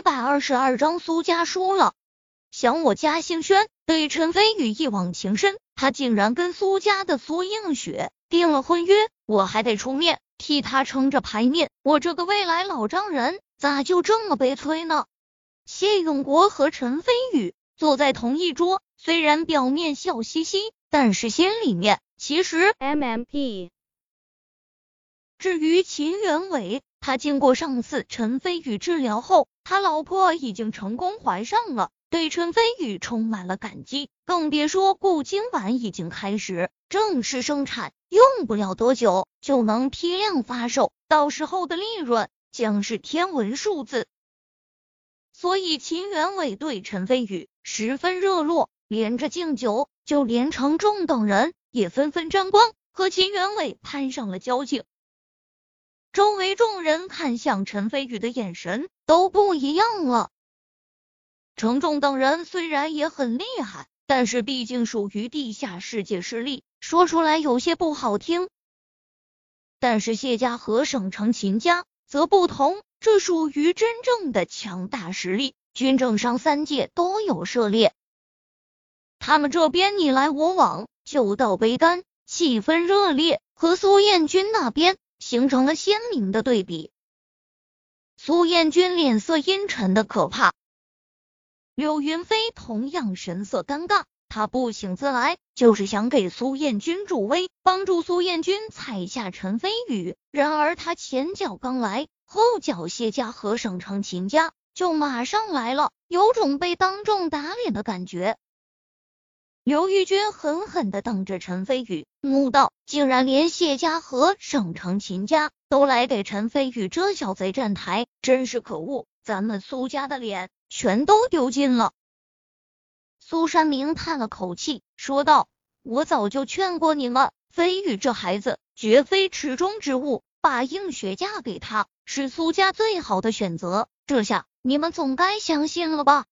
一百二十二章苏家输了。想我家兴轩对陈飞宇一往情深，他竟然跟苏家的苏映雪订了婚约，我还得出面替他撑着牌面。我这个未来老丈人咋就这么悲催呢？谢永国和陈飞宇坐在同一桌，虽然表面笑嘻嘻，但是心里面其实 MMP。至于秦元伟，他经过上次陈飞宇治疗后，他老婆已经成功怀上了。对陈飞宇充满了感激，更别说顾今晚已经开始正式生产，用不了多久就能批量发售，到时候的利润将是天文数字。所以秦元伟对陈飞宇十分热络，连着敬酒，就连程仲等人也纷纷沾光，和秦元伟攀上了交情。周围众人看向陈飞宇的眼神都不一样了。程仲等人虽然也很厉害，但是毕竟属于地下世界势力，说出来有些不好听。但是谢家和省城秦家则不同，这属于真正的强大实力，军政商三界都有涉猎。他们这边你来我往，酒到杯干，气氛热烈，和苏彦军那边形成了鲜明的对比。苏彦军脸色阴沉的可怕。柳云飞同样神色尴尬，他不请自来，就是想给苏彦军助威，帮助苏彦军踩下陈飞宇。然而他前脚刚来，后脚谢家和省城秦家就马上来了，有种被当众打脸的感觉。刘玉军狠狠的瞪着陈飞宇，怒道：“竟然连谢家和省城秦家都来给陈飞宇这小贼站台，真是可恶！咱们苏家的脸。”全都丢尽了。苏山明叹了口气，说道：“我早就劝过你们，飞宇这孩子绝非池中之物，把映雪嫁给他是苏家最好的选择。这下你们总该相信了吧？”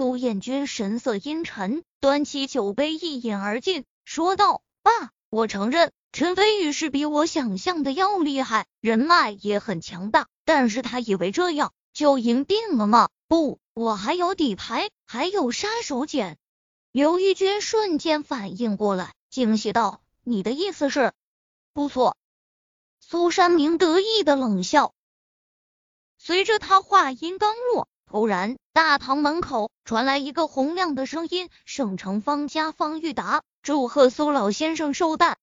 苏彦军神色阴沉，端起酒杯一饮而尽，说道：“爸，我承认陈飞宇是比我想象的要厉害，人脉也很强大，但是他以为这样。”就赢定了吗？不，我还有底牌，还有杀手锏。刘玉军瞬间反应过来，惊喜道：“你的意思是？”不错。苏山明得意的冷笑。随着他话音刚落，突然大堂门口传来一个洪亮的声音：“省城方家方玉达，祝贺苏老先生寿诞。”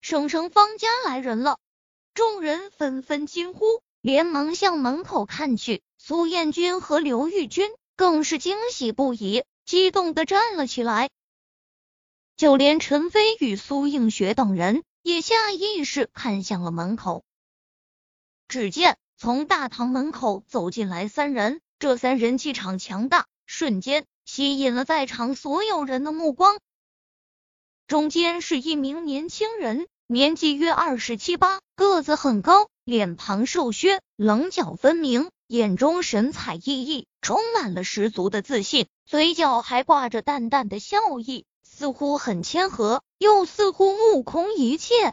省城方家来人了，众人纷纷惊呼。连忙向门口看去，苏彦军和刘玉军更是惊喜不已，激动的站了起来。就连陈飞宇、苏映雪等人也下意识看向了门口。只见从大堂门口走进来三人，这三人气场强大，瞬间吸引了在场所有人的目光。中间是一名年轻人，年纪约二十七八，个子很高。脸庞瘦削，棱角分明，眼中神采奕奕，充满了十足的自信，嘴角还挂着淡淡的笑意，似乎很谦和，又似乎目空一切。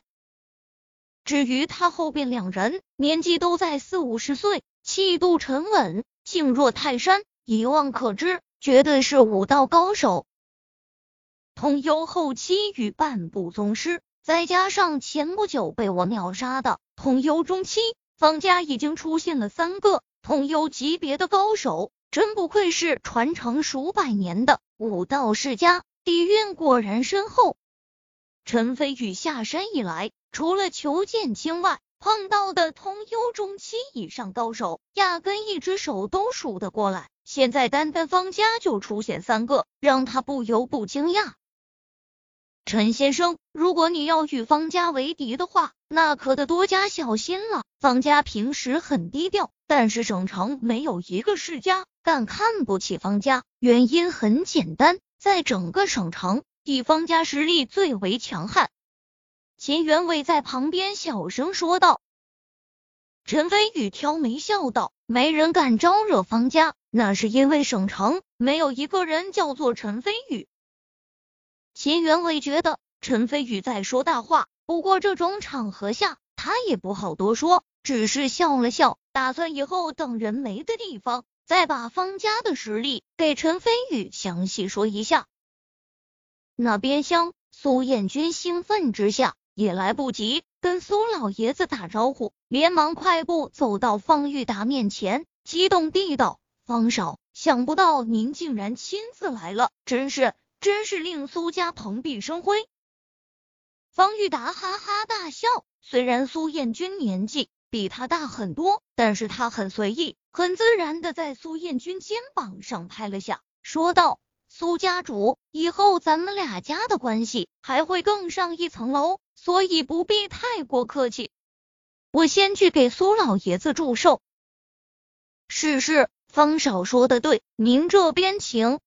至于他后边两人，年纪都在四五十岁，气度沉稳，静若泰山，一望可知，绝对是武道高手。通幽后期与半步宗师，再加上前不久被我秒杀的。通幽中期，方家已经出现了三个通幽级别的高手，真不愧是传承数百年的武道世家，底蕴果然深厚。陈飞宇下山以来，除了裘剑清外，碰到的通幽中期以上高手，压根一只手都数得过来。现在单单方家就出现三个，让他不由不惊讶。陈先生，如果你要与方家为敌的话，那可得多加小心了。方家平时很低调，但是省城没有一个世家敢看不起方家。原因很简单，在整个省城，以方家实力最为强悍。秦元伟在旁边小声说道。陈飞宇挑眉笑道：“没人敢招惹方家，那是因为省城没有一个人叫做陈飞宇。”秦元伟觉得陈飞宇在说大话，不过这种场合下他也不好多说，只是笑了笑，打算以后等人没的地方，再把方家的实力给陈飞宇详细说一下。那边厢，苏彦军兴奋之下，也来不及跟苏老爷子打招呼，连忙快步走到方玉达面前，激动地道：“方少，想不到您竟然亲自来了，真是真是令苏家蓬荜生辉。”方玉达哈哈大笑，虽然苏彦军年纪。比他大很多，但是他很随意，很自然的在苏彦军肩膀上拍了下，说道：“苏家主，以后咱们俩家的关系还会更上一层楼，所以不必太过客气。我先去给苏老爷子祝寿。”是是，方少说的对，您这边请。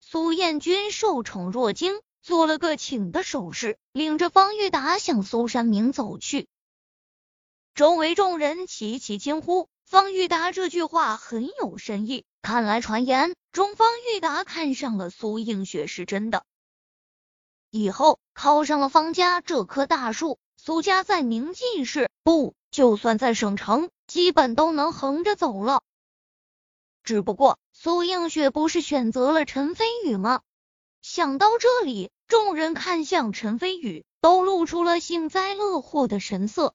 苏彦军受宠若惊，做了个请的手势，领着方玉达向苏山明走去。周围众人齐齐惊呼：“方玉达这句话很有深意，看来传言中方玉达看上了苏映雪是真的。以后靠上了方家这棵大树，苏家在明晋市不，就算在省城，基本都能横着走了。只不过苏映雪不是选择了陈飞宇吗？”想到这里，众人看向陈飞宇，都露出了幸灾乐祸的神色。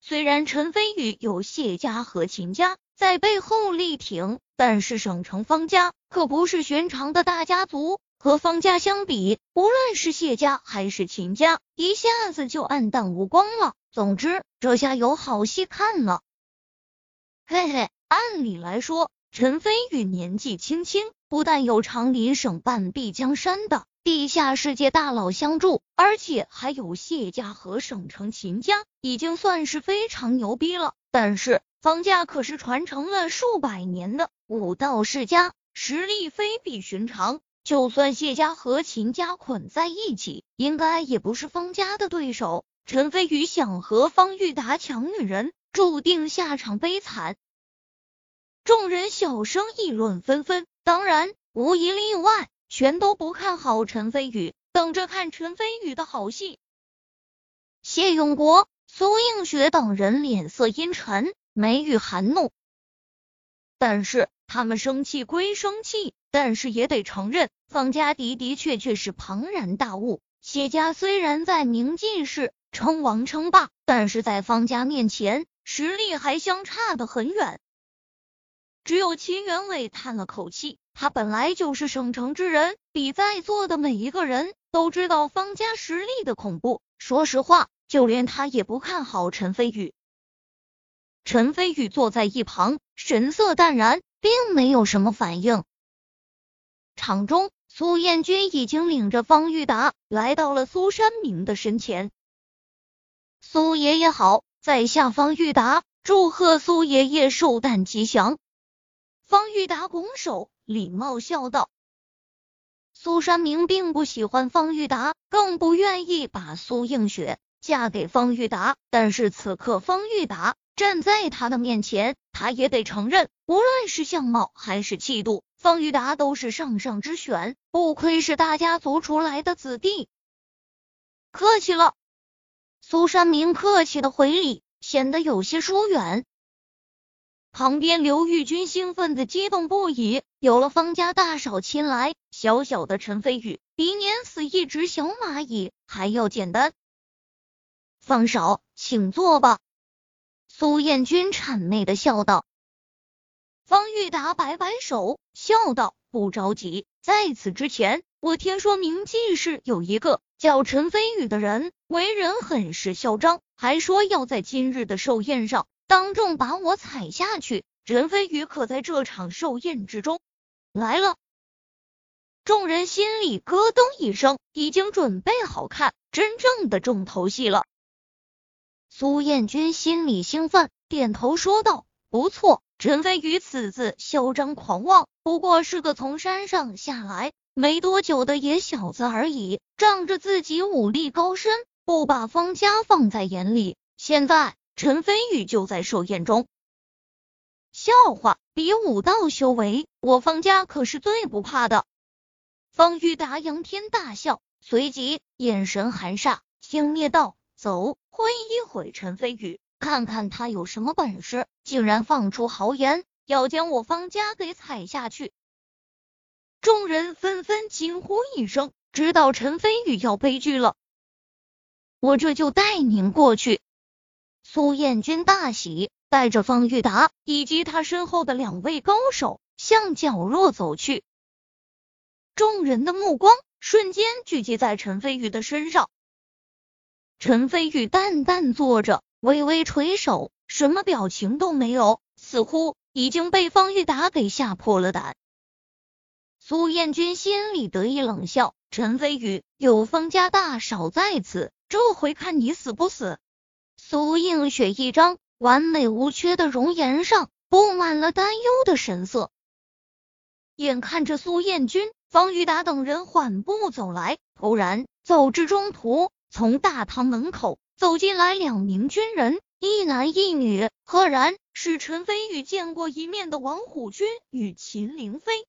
虽然陈飞宇有谢家和秦家在背后力挺，但是省城方家可不是寻常的大家族，和方家相比，无论是谢家还是秦家，一下子就暗淡无光了。总之，这下有好戏看了。嘿嘿，按理来说，陈飞宇年纪轻轻，不但有长林省半壁江山的。地下世界大佬相助，而且还有谢家和省城秦家，已经算是非常牛逼了。但是方家可是传承了数百年的武道世家，实力非比寻常。就算谢家和秦家捆在一起，应该也不是方家的对手。陈飞宇想和方玉达抢女人，注定下场悲惨。众人小声议论纷纷，当然无一例外。全都不看好陈飞宇，等着看陈飞宇的好戏。谢永国、苏映雪等人脸色阴沉，眉宇含怒。但是他们生气归生气，但是也得承认，方家的的确确是庞然大物。谢家虽然在明晋市称王称霸，但是在方家面前，实力还相差的很远。只有秦元伟叹了口气。他本来就是省城之人，比在座的每一个人都知道方家实力的恐怖。说实话，就连他也不看好陈飞宇。陈飞宇坐在一旁，神色淡然，并没有什么反应。场中，苏彦军已经领着方玉达来到了苏山明的身前。苏爷爷好，在下方玉达，祝贺苏爷爷寿诞吉祥。方玉达拱手。礼貌笑道：“苏山明并不喜欢方玉达，更不愿意把苏映雪嫁给方玉达。但是此刻方玉达站在他的面前，他也得承认，无论是相貌还是气度，方玉达都是上上之选。不愧是大家族出来的子弟，客气了。”苏山明客气的回礼，显得有些疏远。旁边刘玉军兴奋的激动不已，有了方家大少亲来，小小的陈飞宇比碾死一只小蚂蚁还要简单。方少，请坐吧。苏彦军谄媚的笑道。方玉达摆摆手，笑道：“不着急，在此之前，我听说明记市有一个叫陈飞宇的人，为人很是嚣张，还说要在今日的寿宴上。”当众把我踩下去，陈飞宇可在这场寿宴之中来了。众人心里咯噔一声，已经准备好看真正的重头戏了。苏彦军心里兴奋，点头说道：“不错，陈飞宇此次嚣张狂妄，不过是个从山上下来没多久的野小子而已，仗着自己武力高深，不把方家放在眼里。现在。”陈飞宇就在寿宴中，笑话，比武道修为，我方家可是最不怕的。方玉达仰天大笑，随即眼神寒煞，轻蔑道：“走，会一会陈飞宇，看看他有什么本事，竟然放出豪言，要将我方家给踩下去。众人纷纷惊呼一声，知道陈飞宇要悲剧了。我这就带您过去。苏彦君大喜，带着方玉达以及他身后的两位高手向角落走去。众人的目光瞬间聚集在陈飞宇的身上。陈飞宇淡淡坐着，微微垂手，什么表情都没有，似乎已经被方玉达给吓破了胆。苏彦君心里得意冷笑：“陈飞宇有方家大少在此，这回看你死不死！”苏映雪一张完美无缺的容颜上布满了担忧的神色。眼看着苏彦君、方玉达等人缓步走来，突然走至中途，从大堂门口走进来两名军人，一男一女，赫然是陈飞宇见过一面的王虎军与秦凌飞。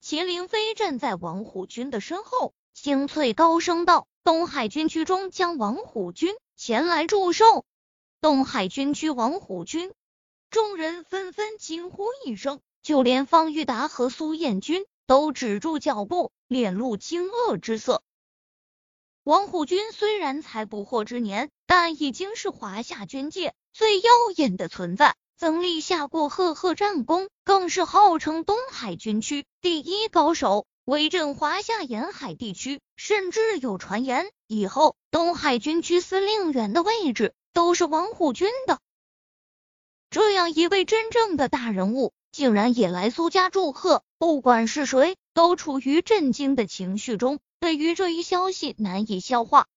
秦凌飞站在王虎军的身后，清脆高声道：“东海军区中将王虎军前来祝寿。”东海军区王虎军，众人纷纷惊呼一声，就连方玉达和苏彦军都止住脚步，脸露惊愕之色。王虎军虽然才不惑之年，但已经是华夏军界最耀眼的存在。曾立下过赫赫战功，更是号称东海军区第一高手，威震华夏沿海地区。甚至有传言，以后东海军区司令员的位置都是王虎军的。这样一位真正的大人物，竟然也来苏家祝贺，不管是谁，都处于震惊的情绪中，对于这一消息难以消化。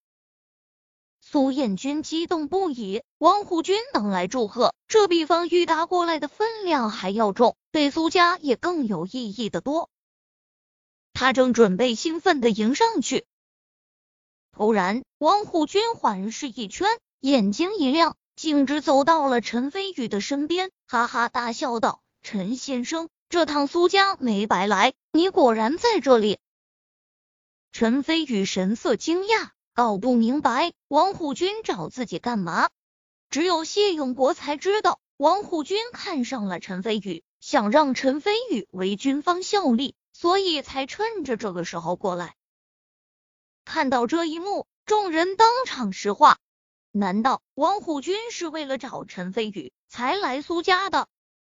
苏彦军激动不已，王虎军能来祝贺，这比方玉达过来的分量还要重，对苏家也更有意义的多。他正准备兴奋的迎上去，突然，王虎军环视一圈，眼睛一亮，径直走到了陈飞宇的身边，哈哈大笑道：“陈先生，这趟苏家没白来，你果然在这里。”陈飞宇神色惊讶。搞不明白王虎军找自己干嘛？只有谢永国才知道，王虎军看上了陈飞宇，想让陈飞宇为军方效力，所以才趁着这个时候过来。看到这一幕，众人当场石化。难道王虎军是为了找陈飞宇才来苏家的？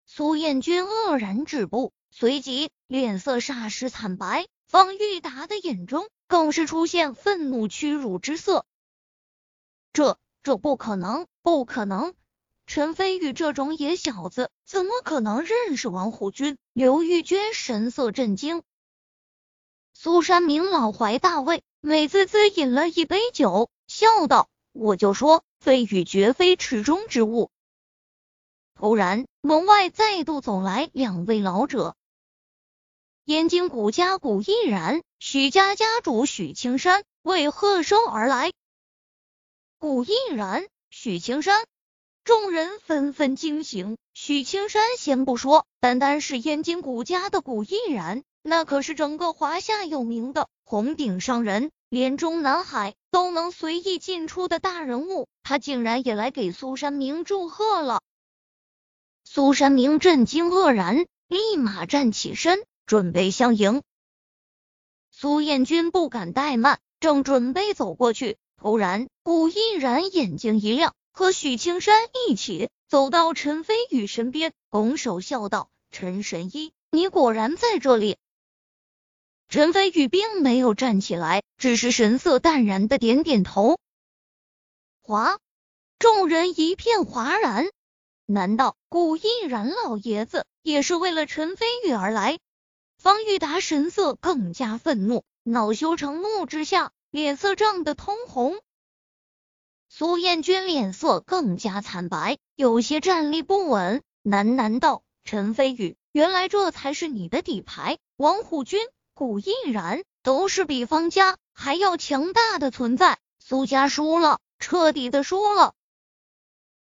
苏彦军愕然止步，随即脸色霎时惨白。方玉达的眼中。更是出现愤怒、屈辱之色。这这不可能，不可能！陈飞宇这种野小子，怎么可能认识王虎军？刘玉娟神色震惊。苏山明老怀大慰，美滋滋饮了一杯酒，笑道：“我就说，飞宇绝非池中之物。”突然，门外再度走来两位老者。燕京古家古毅然，许家家主许青山为贺收而来。古毅然，许青山，众人纷纷惊醒。许青山先不说，单单是燕京古家的古毅然，那可是整个华夏有名的红顶商人，连中南海都能随意进出的大人物，他竟然也来给苏山明祝贺了。苏山明震惊愕然，立马站起身。准备相迎，苏彦军不敢怠慢，正准备走过去，突然古毅然眼睛一亮，和许青山一起走到陈飞宇身边，拱手笑道：“陈神医，你果然在这里。”陈飞宇并没有站起来，只是神色淡然的点点头。哗，众人一片哗然，难道古毅然老爷子也是为了陈飞宇而来？方玉达神色更加愤怒，恼羞成怒之下，脸色涨得通红。苏彦军脸色更加惨白，有些站立不稳，喃喃道：“陈飞宇，原来这才是你的底牌。王虎军、古毅然都是比方家还要强大的存在。苏家输了，彻底的输了。”